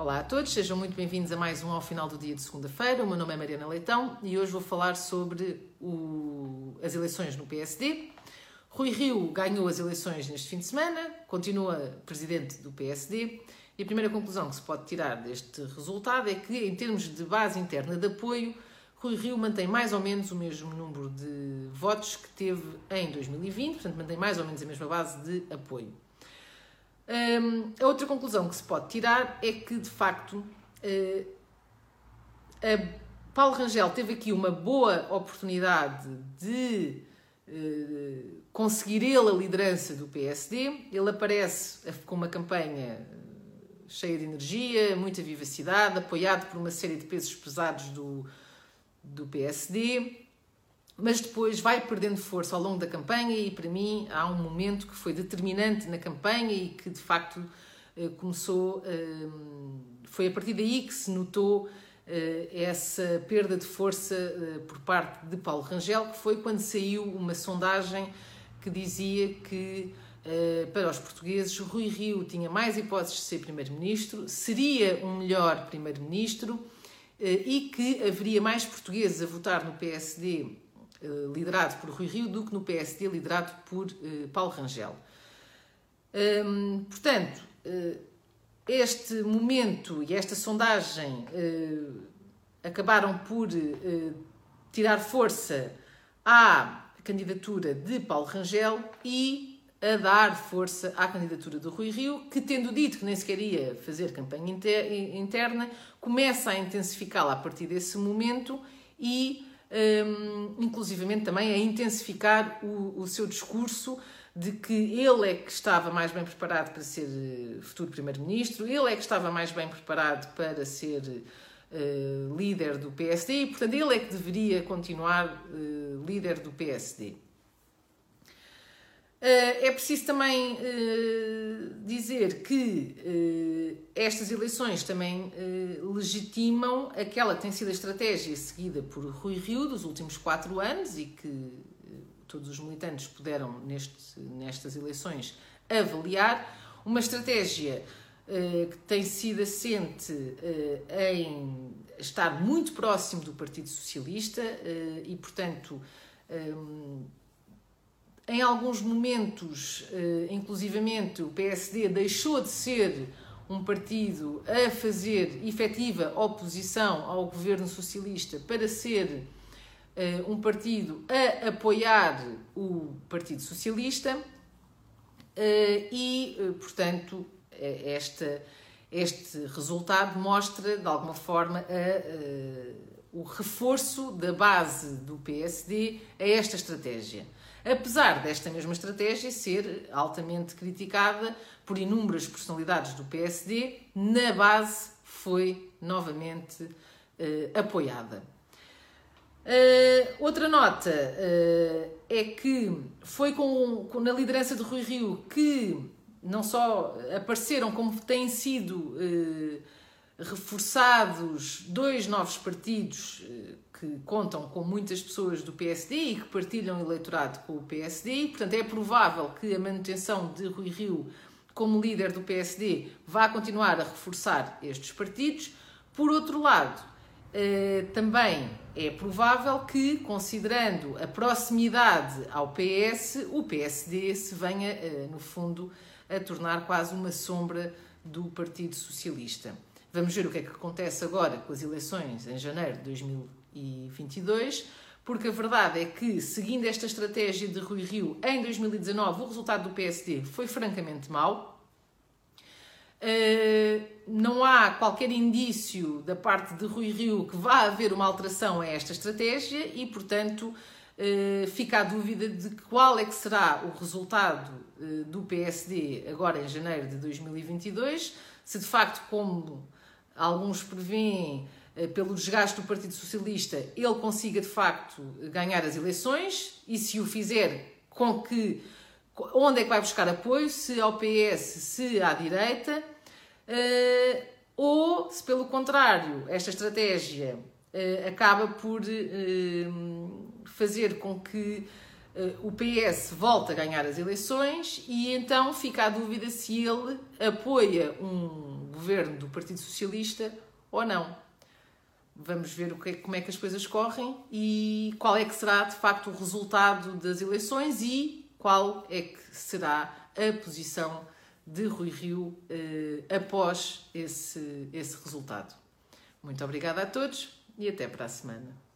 Olá a todos, sejam muito bem-vindos a mais um ao final do dia de segunda-feira. O meu nome é Mariana Leitão e hoje vou falar sobre o... as eleições no PSD. Rui Rio ganhou as eleições neste fim de semana, continua presidente do PSD e a primeira conclusão que se pode tirar deste resultado é que, em termos de base interna de apoio, Rui Rio mantém mais ou menos o mesmo número de votos que teve em 2020, portanto, mantém mais ou menos a mesma base de apoio. Um, a outra conclusão que se pode tirar é que, de facto, uh, Paulo Rangel teve aqui uma boa oportunidade de uh, conseguir ele a liderança do PSD. Ele aparece com uma campanha cheia de energia, muita vivacidade, apoiado por uma série de pesos pesados do, do PSD mas depois vai perdendo força ao longo da campanha e para mim há um momento que foi determinante na campanha e que de facto eh, começou eh, foi a partir daí que se notou eh, essa perda de força por parte de Paulo Rangel que foi quando saiu uma sondagem que dizia que para os portugueses Rui Rio tinha mais hipóteses de ser primeiro-ministro seria um melhor primeiro-ministro e que haveria mais portugueses a votar no PSD liderado por Rui Rio do que no PSD liderado por uh, Paulo Rangel. Portanto, uh, este momento e esta sondagem acabaram por tirar força à candidatura de Paulo Rangel e a dar força à candidatura do Rui Rio, que, tendo dito que nem sequer ia fazer campanha interna, começa a intensificá-la a partir desse momento e um, inclusivamente também a intensificar o, o seu discurso de que ele é que estava mais bem preparado para ser eh, futuro primeiro-ministro, ele é que estava mais bem preparado para ser uh, líder do PSD e, portanto, ele é que deveria continuar uh, líder do PSD. Eh, é preciso também eh, dizer que eh, estas eleições também legitimam aquela que tem sido a estratégia seguida por Rui Rio dos últimos quatro anos e que todos os militantes puderam, neste, nestas eleições, avaliar. Uma estratégia que tem sido assente em estar muito próximo do Partido Socialista e, portanto, em alguns momentos, eh, inclusivamente, o PSD deixou de ser um partido a fazer efetiva oposição ao governo socialista para ser eh, um partido a apoiar o Partido Socialista eh, e, portanto, esta, este resultado mostra, de alguma forma, a, o reforço da base do PSD a esta estratégia apesar desta mesma estratégia ser altamente criticada por inúmeras personalidades do PSD, na base foi novamente uh, apoiada. Uh, outra nota uh, é que foi com, com, na liderança de Rui Rio que não só apareceram, como têm sido reforçados dois novos partidos que contam com muitas pessoas do PSD e que partilham eleitorado com o PSD, e, portanto é provável que a manutenção de Rui Rio como líder do PSD vá continuar a reforçar estes partidos. Por outro lado, eh, também é provável que, considerando a proximidade ao PS, o PSD se venha, eh, no fundo, a tornar quase uma sombra do Partido Socialista. Vamos ver o que é que acontece agora com as eleições em janeiro de 2020 2022, porque a verdade é que, seguindo esta estratégia de Rui Rio, em 2019 o resultado do PSD foi francamente mau. Uh, não há qualquer indício da parte de Rui Rio que vá haver uma alteração a esta estratégia e, portanto, uh, fica a dúvida de qual é que será o resultado uh, do PSD agora em janeiro de 2022, se de facto, como alguns preveem, eh, pelo desgaste do Partido Socialista, ele consiga de facto ganhar as eleições e se o fizer, com que onde é que vai buscar apoio, se ao PS, se à direita, eh, ou se pelo contrário, esta estratégia eh, acaba por fazer com que o PS volte a ganhar as eleições e então fica a dúvida se ele apoia um governo do Partido Socialista ou não. Vamos ver que, como é que as coisas correm e qual é que será de facto o resultado das eleições e qual é que será a posição de Rui Rio eh, após esse, esse resultado. Muito obrigada a todos e até para a semana.